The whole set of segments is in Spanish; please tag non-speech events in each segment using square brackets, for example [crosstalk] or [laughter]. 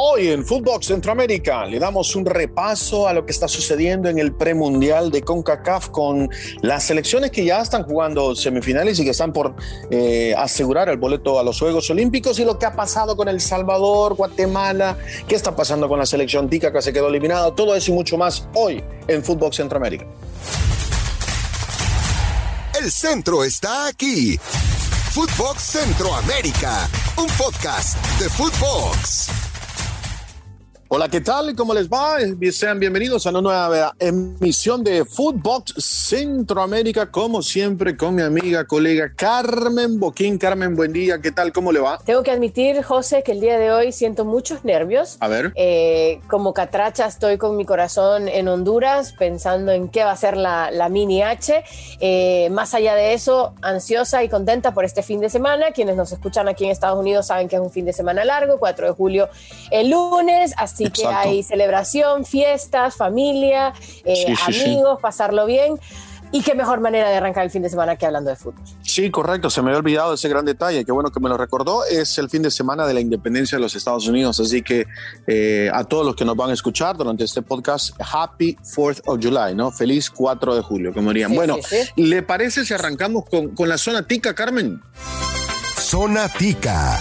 Hoy en Fútbol Centroamérica le damos un repaso a lo que está sucediendo en el premundial de CONCACAF con las selecciones que ya están jugando semifinales y que están por eh, asegurar el boleto a los Juegos Olímpicos y lo que ha pasado con El Salvador, Guatemala, qué está pasando con la selección tica que se quedó eliminada, todo eso y mucho más hoy en Fútbol Centroamérica. El centro está aquí. Footbox Centroamérica, un podcast de Footbox. Hola, ¿qué tal? ¿Cómo les va? Sean bienvenidos a una nueva emisión de Footbox Centroamérica, como siempre, con mi amiga, colega Carmen Boquín. Carmen, buen día, ¿qué tal? ¿Cómo le va? Tengo que admitir, José, que el día de hoy siento muchos nervios. A ver. Eh, como catracha estoy con mi corazón en Honduras, pensando en qué va a ser la, mini H. Eh, más allá de eso, ansiosa y contenta por este fin de semana. Quienes nos escuchan aquí en Estados Unidos saben que es un fin de semana largo, 4 de julio el lunes. Así que hay celebración, fiestas, familia, eh, amigos, pasarlo bien. Y qué mejor manera de arrancar el fin de semana que hablando de fútbol. Sí, correcto. Se me había olvidado ese gran detalle. Qué bueno que me lo recordó. Es el fin de semana de la independencia de los Estados Unidos. Así que eh, a todos los que nos van a escuchar durante este podcast, Happy 4th of July, ¿no? Feliz 4 de julio, como dirían. bueno, ¿le parece si arrancamos con, con la zona tica, Carmen? Zona tica.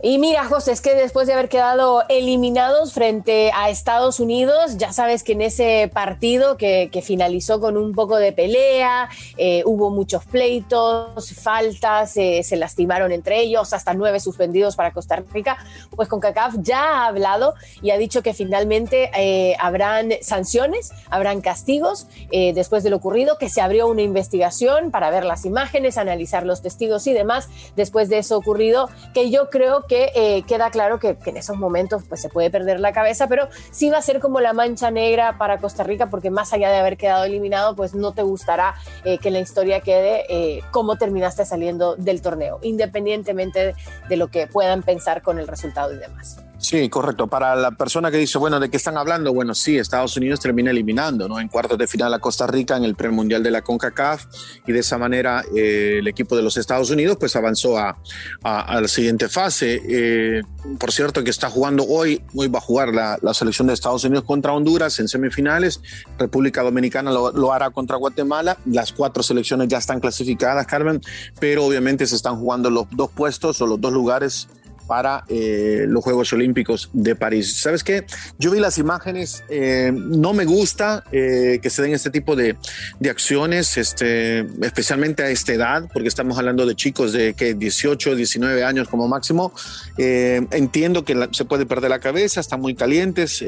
Y mira, José, es que después de haber quedado eliminados frente a Estados Unidos, ya sabes que en ese partido que, finalizó con un poco de pelea, eh, hubo muchos pleitos, faltas, eh, se lastimaron entre ellos, hasta nueve suspendidos para Costa Rica, pues con CACAF ya ha hablado y ha dicho que finalmente eh, habrán sanciones, habrán castigos después de lo ocurrido, que se abrió una investigación para ver las imágenes, analizar los testigos y demás después de eso ocurrido, que yo creo que eh, queda claro que, en esos momentos pues, se puede perder la cabeza, pero sí va a ser como la mancha negra para Costa Rica, porque más allá de haber quedado eliminado, pues no te gustará eh, que la historia quede eh, cómo terminaste saliendo del torneo, independientemente de lo que puedan pensar con el resultado y demás. Sí, correcto. Para la persona que dice, bueno, ¿de qué están hablando? Bueno, sí, Estados Unidos termina eliminando, ¿no? En cuartos de final a Costa Rica en el premundial de la CONCACAF y de esa manera eh, el equipo de los Estados Unidos pues avanzó a, la siguiente fase. Eh, por cierto, que está jugando hoy, hoy va a jugar la, selección de Estados Unidos contra Honduras en semifinales, República Dominicana lo hará contra Guatemala, las cuatro selecciones ya están clasificadas, Carmen, pero obviamente se están jugando los dos puestos o los dos lugares para eh, los Juegos Olímpicos de París. ¿Sabes qué? Yo vi las imágenes, eh, no me gusta eh, que se den este tipo de, de, acciones, este, especialmente a esta edad, porque estamos hablando de chicos de que 18, 19 años como máximo. entiendo que se puede perder la cabeza, están muy calientes,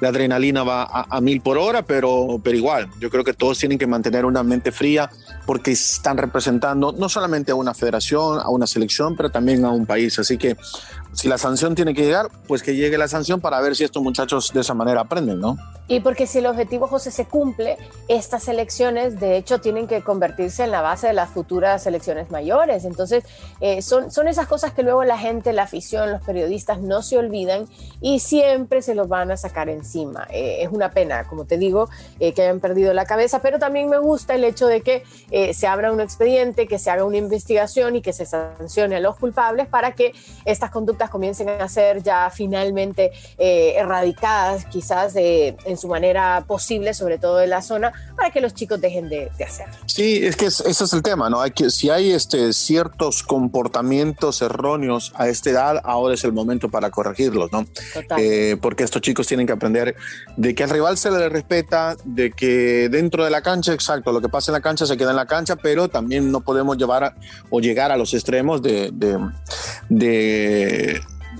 la adrenalina va a, a, mil por hora, pero, pero igual, yo creo que todos tienen que mantener una mente fría porque están representando no solamente a una federación, a una selección, pero también a un país. Así que si la sanción tiene que llegar, pues que llegue la sanción para ver si estos muchachos de esa manera aprenden, ¿no? Y porque si el objetivo, José, se cumple, estas elecciones, de hecho, tienen que convertirse en la base de las futuras elecciones mayores. Entonces, eh, son, son esas cosas que luego la gente, la afición, los periodistas no se olvidan y siempre se los van a sacar encima. Eh, es una pena, como te digo, eh, que hayan perdido la cabeza, pero también me gusta el hecho de que se abra un expediente, que se haga una investigación y que se sancione a los culpables para que estas conductas comiencen a ser ya finalmente erradicadas, quizás en su manera posible, sobre todo en la zona, para que los chicos dejen de, de hacerlo. Sí, es que ese es el tema, ¿no? Hay que, si hay este, ciertos comportamientos erróneos a esta edad, ahora es el momento para corregirlos, ¿no? Eh, porque estos chicos tienen que aprender de que al rival se le respeta, de que dentro de la cancha, exacto, lo que pasa en la cancha se queda en la cancha, pero también no podemos llevar o llegar a los extremos de, de, de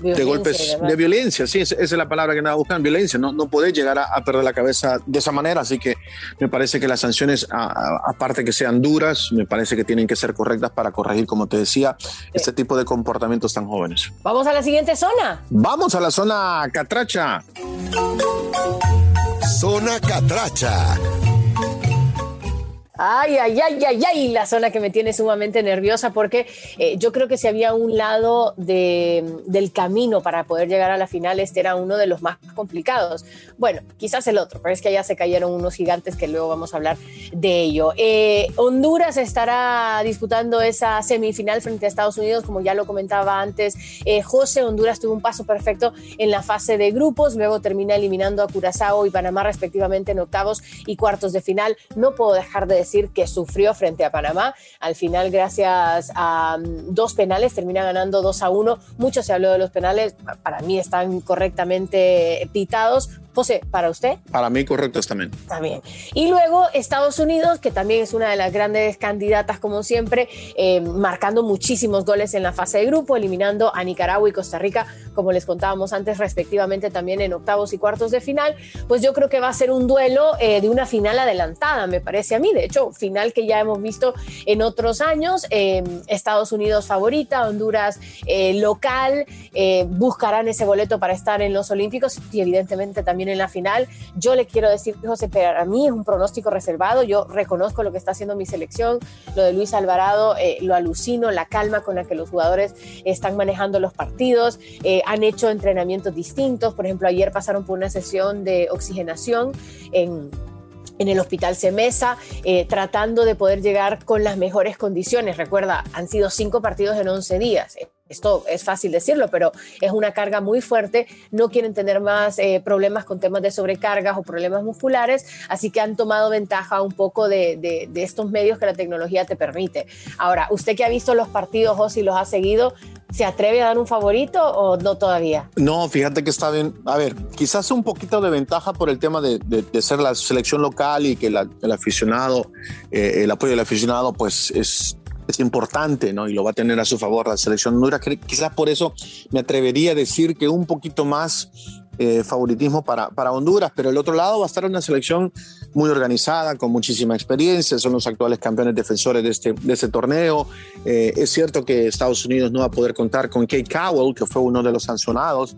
de golpes, de violencia, sí, esa es la palabra que nada buscan, violencia, no, no podés llegar a, perder la cabeza de esa manera, así que me parece que las sanciones, aparte que sean duras, me parece que tienen que ser correctas para corregir, como te decía, este tipo de comportamientos tan jóvenes. Vamos a la siguiente zona. Vamos a la zona catracha. Zona catracha Ay, ay, ay, ay, ay, la zona que me tiene sumamente nerviosa porque eh, yo creo que si había un lado del camino para poder llegar a la final, este era uno de los más complicados. Bueno, quizás el otro, pero es que allá se cayeron unos gigantes que luego vamos a hablar de ello. Eh, Honduras estará disputando esa semifinal frente a Estados Unidos, como ya lo comentaba antes eh, José. Honduras tuvo un paso perfecto en la fase de grupos, luego termina eliminando a Curazao y Panamá respectivamente en octavos y cuartos de final. No puedo dejar de decir que sufrió frente a Panamá. Al final, gracias a mm, dos penales, termina ganando 2 a 1. Mucho se habló de los penales, para mí están correctamente pitados. José, ¿para usted? Para mí correctos también. También. Y luego Estados Unidos, que también es una de las grandes candidatas como siempre, eh, marcando muchísimos goles en la fase de grupo, eliminando a Nicaragua y Costa Rica, como les contábamos antes, respectivamente también en octavos y cuartos de final. Pues yo creo que va a ser un duelo eh, de una final adelantada, me parece a mí. De hecho, final que ya hemos visto en otros años. Eh, Estados Unidos favorita, Honduras local, buscarán ese boleto para estar en los Olímpicos y evidentemente también en la final. Yo le quiero decir, José, para mí es un pronóstico reservado. Yo reconozco lo que está haciendo mi selección, lo de Luis Alvarado, eh, lo alucino, la calma con la que los jugadores están manejando los partidos, eh, han hecho entrenamientos distintos. Por ejemplo, ayer pasaron por una sesión de oxigenación en en el Hospital Semesa, eh, tratando de poder llegar con las mejores condiciones. Recuerda, han sido cinco partidos en 11 días. Esto es fácil decirlo, pero es una carga muy fuerte. No quieren tener más eh, problemas con temas de sobrecargas o problemas musculares, así que han tomado ventaja un poco de, estos medios que la tecnología te permite. Ahora, usted que ha visto los partidos o si los ha seguido, ¿Se atreve a dar un favorito o no todavía? No, fíjate que está bien. A ver, quizás un poquito de ventaja por el tema de, ser la selección local y que el aficionado, eh, el apoyo del aficionado, pues es es importante, ¿no? Y lo va a tener a su favor la selección Honduras. Quizás por eso me atrevería a decir que un poquito más eh, favoritismo para, para Honduras, pero el otro lado va a estar una selección muy organizada, con muchísima experiencia, son los actuales campeones defensores de este, de este torneo. Eh, es cierto que Estados Unidos no va a poder contar con Kate Cowell, que fue uno de los sancionados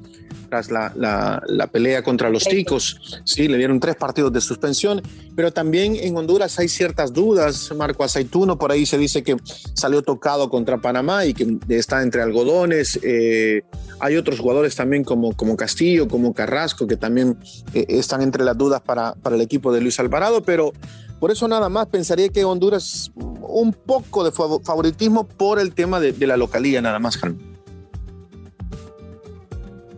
tras la, la, pelea contra los ticos. Sí, le dieron tres partidos de suspensión, pero también en Honduras hay ciertas dudas. Marco Aceituno por ahí se dice que salió tocado contra Panamá y que está entre algodones. Eh, hay otros jugadores también como, como Castillo, como Carrasco, que también eh, están entre las dudas para, para el equipo de Luis Alvarado, pero por eso nada más pensaría que Honduras un poco de favoritismo por el tema de, de la localía, nada más,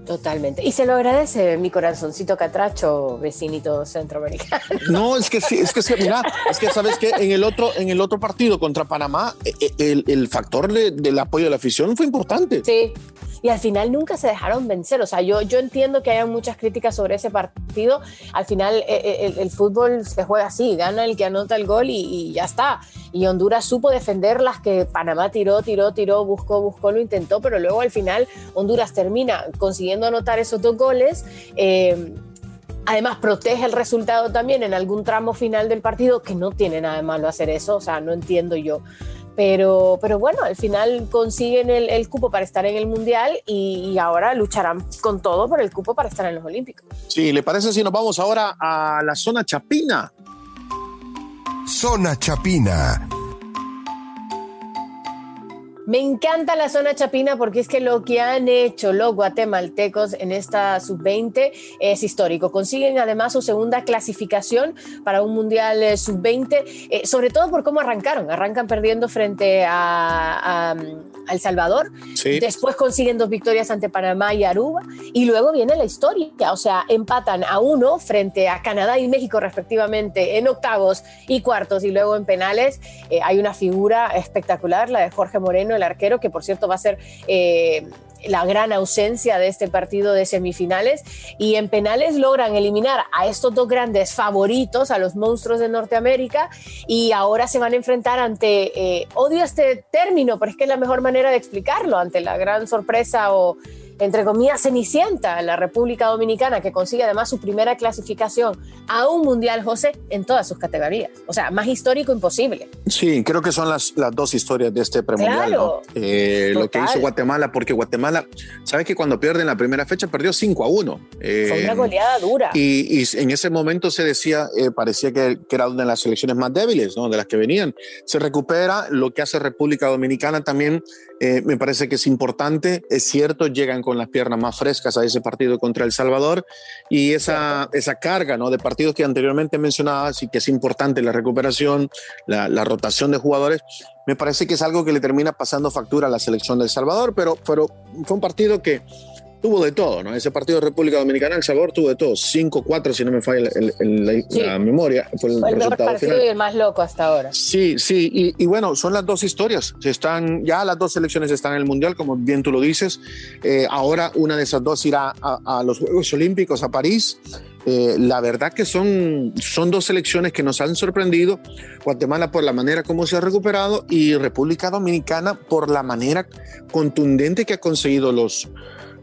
Totalmente. Y se lo agradece mi corazoncito catracho, vecinito centroamericano. No, es que sí, es que sí, mira, es que sabes que en el otro, en el otro partido contra Panamá, e, e, el, el factor del apoyo de la afición fue importante. Sí, y al final nunca se dejaron vencer. O sea, yo, yo entiendo que haya muchas críticas sobre ese partido. Al final eh, eh, el, fútbol se juega así, gana el que anota el gol y, ya está. Y Honduras supo defender las que Panamá tiró, tiró, tiró, buscó, buscó, lo intentó, pero luego al final Honduras termina consiguiendo anotar esos dos goles. Eh, además, protege el resultado también en algún tramo final del partido, que no tiene nada de malo hacer eso, o sea, no entiendo yo pero, pero bueno, al final consiguen el, cupo para estar en el Mundial y, ahora lucharán con todo por el cupo para estar en los Olímpicos. Sí, ¿le parece si nos vamos ahora a la zona Chapina? Zona Chapina me encanta la zona chapina porque es que lo que han hecho los guatemaltecos en esta sub-20 es histórico. Consiguen además su segunda clasificación para un mundial eh, sub-20, eh, sobre todo por cómo arrancaron. Arrancan perdiendo frente a, El Salvador, después consiguen dos victorias ante Panamá y Aruba, y luego viene la historia. O sea, empatan a uno frente a Canadá y México respectivamente en octavos y cuartos, y luego en penales. Eh, hay una figura espectacular, la de Jorge Moreno el arquero, que por cierto va a ser eh, la gran ausencia de este partido de semifinales. Y en penales logran eliminar a estos dos grandes favoritos, a los monstruos de Norteamérica, y ahora se van a enfrentar ante, eh, odio este término, pero es que es la mejor manera de explicarlo, ante la gran sorpresa o entre comillas, cenicienta, la República Dominicana, que consigue además su primera clasificación a un Mundial, José, en todas sus categorías. O sea, más histórico imposible. Sí, creo que son las, las dos historias de este premundial. Claro, eh, lo que hizo Guatemala, porque Guatemala, ¿sabes que cuando pierden la primera fecha perdió 5 a 1? Eh, Fue una goleada dura. Y, y, en ese momento se decía, eh, parecía que, que, era una de las selecciones más débiles, ¿no? De las que venían. Se recupera, lo que hace República Dominicana también eh, me parece que es importante. Es cierto, llegan con las piernas más frescas a ese partido contra El Salvador y esa, esa carga ¿no? de partidos que anteriormente mencionaba, y que es importante la recuperación, la, la, rotación de jugadores. Me parece que es algo que le termina pasando factura a la selección de El Salvador, pero, pero fue un partido que tuvo de todo, ¿no? Ese partido de República Dominicana, El Salvador tuvo de todo, 5-4 si no me falla el, el, la, sí. la, memoria. Fue el, fue el mejor partido final. y el más loco hasta ahora. Sí, sí, y, y, bueno, son las dos historias. Están, ya las dos selecciones están en el Mundial, como bien tú lo dices. Eh, ahora una de esas dos irá a, a los Juegos Olímpicos, a París. Eh, la verdad que son, son dos selecciones que nos han sorprendido. Guatemala por la manera como se ha recuperado y República Dominicana por la manera contundente que ha conseguido los,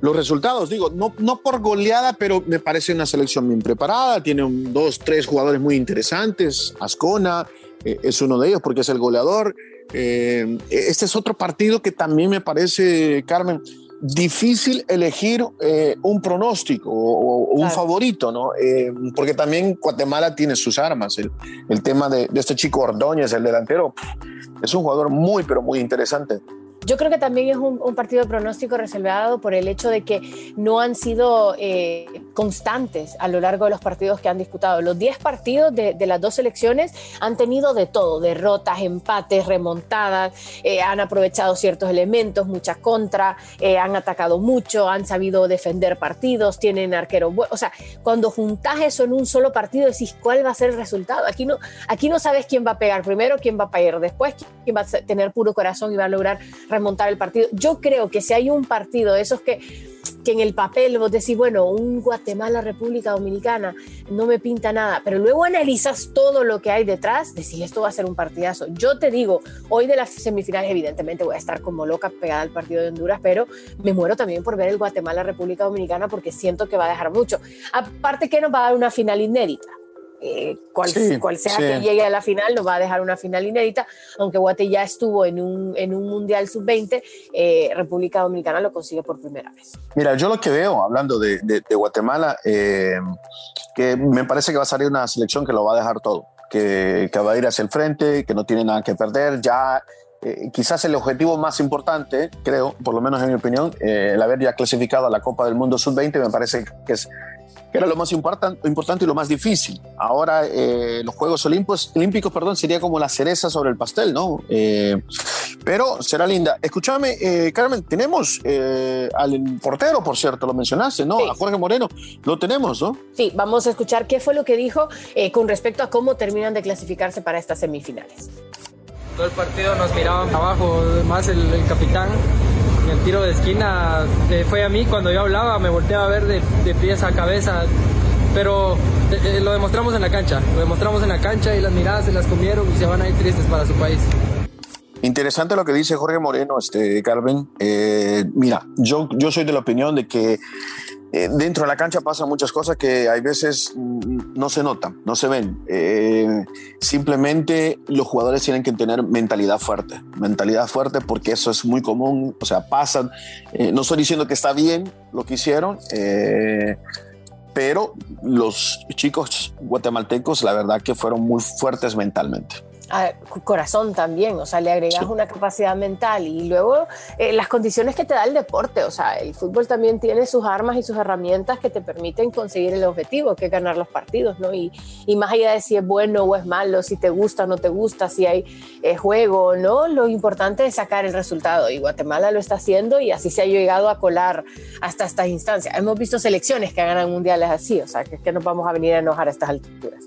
los resultados. Digo, no, no por goleada, pero me parece una selección bien preparada. Tiene un, dos, tres jugadores muy interesantes. Ascona eh, es uno de ellos porque es el goleador. Eh, este es otro partido que también me parece, Carmen, difícil elegir eh, un pronóstico o, o un claro. favorito, ¿no? Eh, porque también Guatemala tiene sus armas. El, el tema de, de, este chico Ordóñez, el delantero, es un jugador muy, pero muy interesante. Yo creo que también es un, partido de pronóstico reservado por el hecho de que no han sido eh, constantes a lo largo de los partidos que han disputado. Los 10 partidos de, las dos selecciones han tenido de todo, derrotas, empates, remontadas, eh, han aprovechado ciertos elementos, mucha contra, eh, han atacado mucho, han sabido defender partidos, tienen arqueros. O sea, cuando juntás eso en un solo partido, decís cuál va a ser el resultado. Aquí no, aquí no sabes quién va a pegar primero, quién va a pegar después, quién va a tener puro corazón y va a lograr remontar el partido. Yo creo que si hay un partido esos que, que en el papel vos decís, bueno, un Guatemala, República Dominicana, no me pinta nada, pero luego analizas todo lo que hay detrás, decís, esto va a ser un partidazo. Yo te digo, hoy de las semifinales, evidentemente voy a estar como loca pegada al partido de Honduras, pero me muero también por ver el Guatemala, República Dominicana, porque siento que va a dejar mucho. Aparte que nos va a dar una final inédita eh, cual, sí, cual, sea sí. que llegue a la final, nos va a dejar una final inédita, aunque Guate ya estuvo en un, en un Mundial Sub-20, eh, República Dominicana lo consigue por primera vez. Mira, yo lo que veo, hablando de, de, de Guatemala, eh, que me parece que va a salir una selección que lo va a dejar todo, que, que va a ir hacia el frente, que no tiene nada que perder, ya eh, quizás el objetivo más importante, creo, por lo menos en mi opinión, eh, el haber ya clasificado a la Copa del Mundo Sub-20 me parece que es que era lo más important, importante y lo más difícil. Ahora eh, los Juegos Olímpicos, Olímpicos perdón, sería como la cereza sobre el pastel, ¿no? Eh, pero será linda. Escúchame, eh, Carmen, tenemos al portero, por cierto, lo mencionaste, ¿no? Sí. A Jorge Moreno, lo tenemos, ¿no? Sí, vamos a escuchar qué fue lo que dijo con respecto a cómo terminan de clasificarse para estas semifinales. Todo el partido nos miraban abajo, más el, el capitán el tiro de esquina eh, fue a mí cuando yo hablaba, me volteaba a ver de, pies a cabeza, pero eh, lo demostramos en la cancha, lo demostramos en la cancha y las miradas se las comieron y se van a ir tristes para su país. Interesante lo que dice Jorge Moreno, este, Carmen. Eh, mira, yo, yo soy de la opinión de que eh, dentro de la cancha pasan muchas cosas que hay veces mm, no se notan, no se ven. Eh, simplemente los jugadores tienen que tener mentalidad fuerte, mentalidad fuerte porque eso es muy común, o sea, pasan. Eh, no estoy diciendo que está bien lo que hicieron, eh, pero los chicos guatemaltecos, la verdad que fueron muy fuertes mentalmente corazón también, o sea, le agregas sí. una capacidad mental y luego eh, las condiciones que te da el deporte, o sea, el fútbol también tiene sus armas y sus herramientas que te permiten conseguir el objetivo, que es ganar los partidos, ¿no? Y, y más allá de si es bueno o es malo, si te gusta o no te gusta, si hay eh, juego o no, lo importante es sacar el resultado y Guatemala lo está haciendo y así se ha llegado a colar hasta estas instancias. Hemos visto selecciones que ganan mundiales así, o sea, que es que nos vamos a venir a enojar a estas alturas.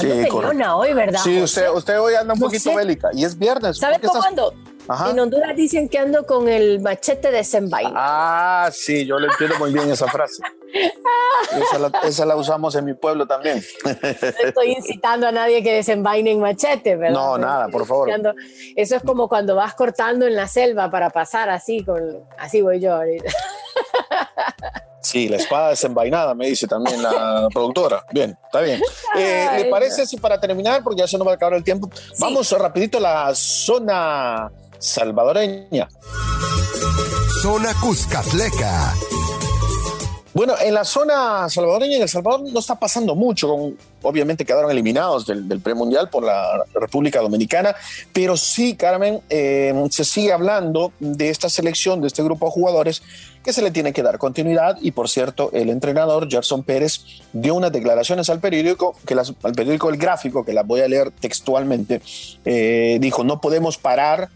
Sí, peleona hoy, ¿verdad? Sí, usted, usted hoy anda un no poquito sé. bélica y es viernes. ¿Sabes cómo estás... ando? Ajá. En Honduras dicen que ando con el machete desenvainado. Ah, sí, yo le entiendo muy bien esa frase. [laughs] esa, la, esa, la, usamos en mi pueblo también. estoy incitando a nadie que desenvaine en machete, ¿verdad? No, nada, por favor. Eso es como cuando vas cortando en la selva para pasar así, con, así voy yo ahorita. Sí, la espada desenvainada, me dice también la [laughs] productora. Bien, está bien. Eh, ¿Le parece si para terminar, porque ya se nos va a acabar el tiempo, vamos rapidito a la zona salvadoreña? Zona Cuscatleca. Bueno, en la zona salvadoreña, en El Salvador no está pasando mucho. Obviamente quedaron eliminados del, premundial por la República Dominicana, pero sí, Carmen, eh, se sigue hablando de esta selección, de este grupo de jugadores que se le tiene que dar continuidad. Y por cierto, el entrenador Gerson Pérez dio unas declaraciones al periódico, que las, al periódico El Gráfico, que las voy a leer textualmente, eh, dijo: No podemos parar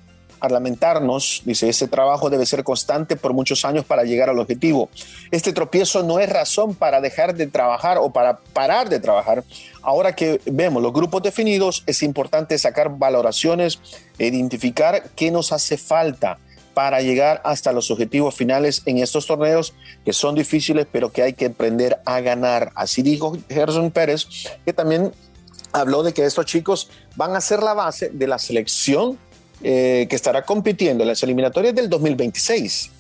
lamentarnos, dice, ese trabajo debe ser constante por muchos años para llegar al objetivo. Este tropiezo no es razón para dejar de trabajar o para parar de trabajar. Ahora que vemos los grupos definidos, es importante sacar valoraciones, e identificar qué nos hace falta para llegar hasta los objetivos finales en estos torneos que son difíciles, pero que hay que aprender a ganar. Así dijo Gerson Pérez, que también habló de que estos chicos van a ser la base de la selección eh, que estará compitiendo en las eliminatorias del 2026.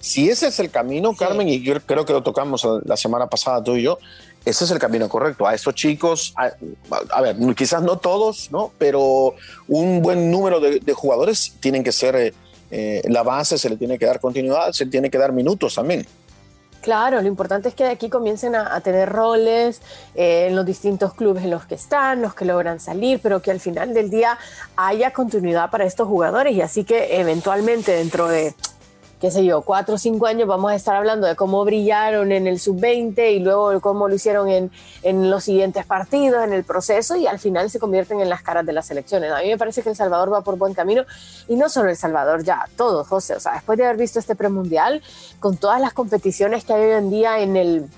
Si ese es el camino, Carmen, y yo creo que lo tocamos la semana pasada tú y yo, ese es el camino correcto. A estos chicos, a, ver, quizás no todos, ¿no? Pero un buen número de, jugadores tienen que ser eh, eh, la base, se le tiene que dar continuidad, se tiene que dar minutos también. Claro, lo importante es que de aquí comiencen a, tener roles eh, en los distintos clubes en los que están, los que logran salir, pero que al final del día haya continuidad para estos jugadores. Y así que eventualmente dentro de qué sé yo, cuatro o cinco años vamos a estar hablando de cómo brillaron en el sub-20 y luego cómo lo hicieron en, en, los siguientes partidos, en el proceso y al final se convierten en las caras de las selecciones. A mí me parece que El Salvador va por buen camino y no solo El Salvador, ya todos, José. O sea, después de haber visto este premundial, con todas las competiciones que hay hoy en día en el,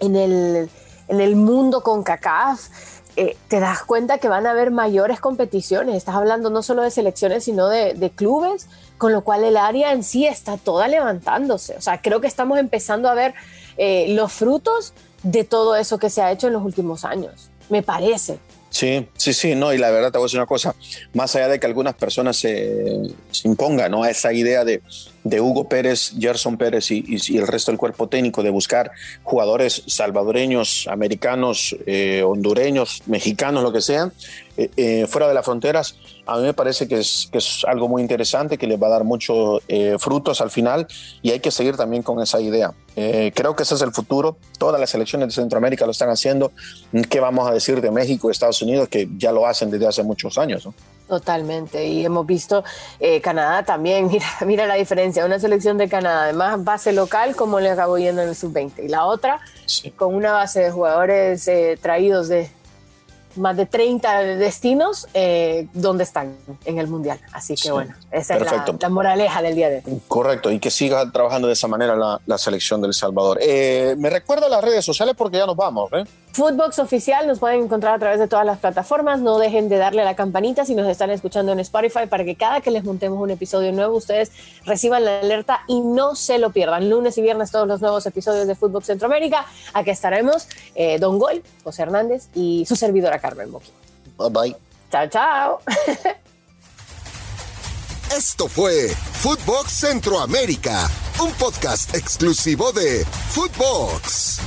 en el, en el mundo con CACAF, eh, te das cuenta que van a haber mayores competiciones. Estás hablando no solo de selecciones, sino de, clubes con lo cual el área en sí está toda levantándose. O sea, creo que estamos empezando a ver eh, los frutos de todo eso que se ha hecho en los últimos años, me parece. Sí, sí, sí, no, y la verdad te voy a decir una cosa, más allá de que algunas personas se, impongan ¿no? a esa idea de, de Hugo Pérez, Gerson Pérez y, el resto del cuerpo técnico de buscar jugadores salvadoreños, americanos, eh, hondureños, mexicanos, lo que sean, eh, eh, fuera de las fronteras, a mí me parece que es, que es algo muy interesante, que les va a dar muchos frutos al final y hay que seguir también con esa idea. creo que ese es el futuro, todas las selecciones de Centroamérica lo están haciendo, ¿qué vamos a decir de México y Estados Unidos que ya lo hacen desde hace muchos años? ¿no? Totalmente, y hemos visto eh, Canadá también, [laughs] mira, mira la diferencia, una selección de Canadá, además base local como le acabó yendo en el sub-20, y la otra con una base de jugadores eh, traídos de, más de 30 destinos eh, donde están en el Mundial. Así que bueno, esa es la, moraleja del día de hoy. Correcto, y que siga trabajando de esa manera la, selección del Salvador. Eh, me recuerda las redes sociales porque ya nos vamos. ¿eh? Footbox Oficial nos pueden encontrar a través de todas las plataformas. No dejen de darle a la campanita si nos están escuchando en Spotify para que cada que les montemos un episodio nuevo ustedes reciban la alerta y no se lo pierdan. Lunes y viernes todos los nuevos episodios de Footbox Centroamérica. Aquí estaremos eh, Don Gol, José Hernández y su servidora Carmen Boqui. Bye bye. Chao, chao. [laughs] Esto fue Footbox Centroamérica, un podcast exclusivo de Footbox.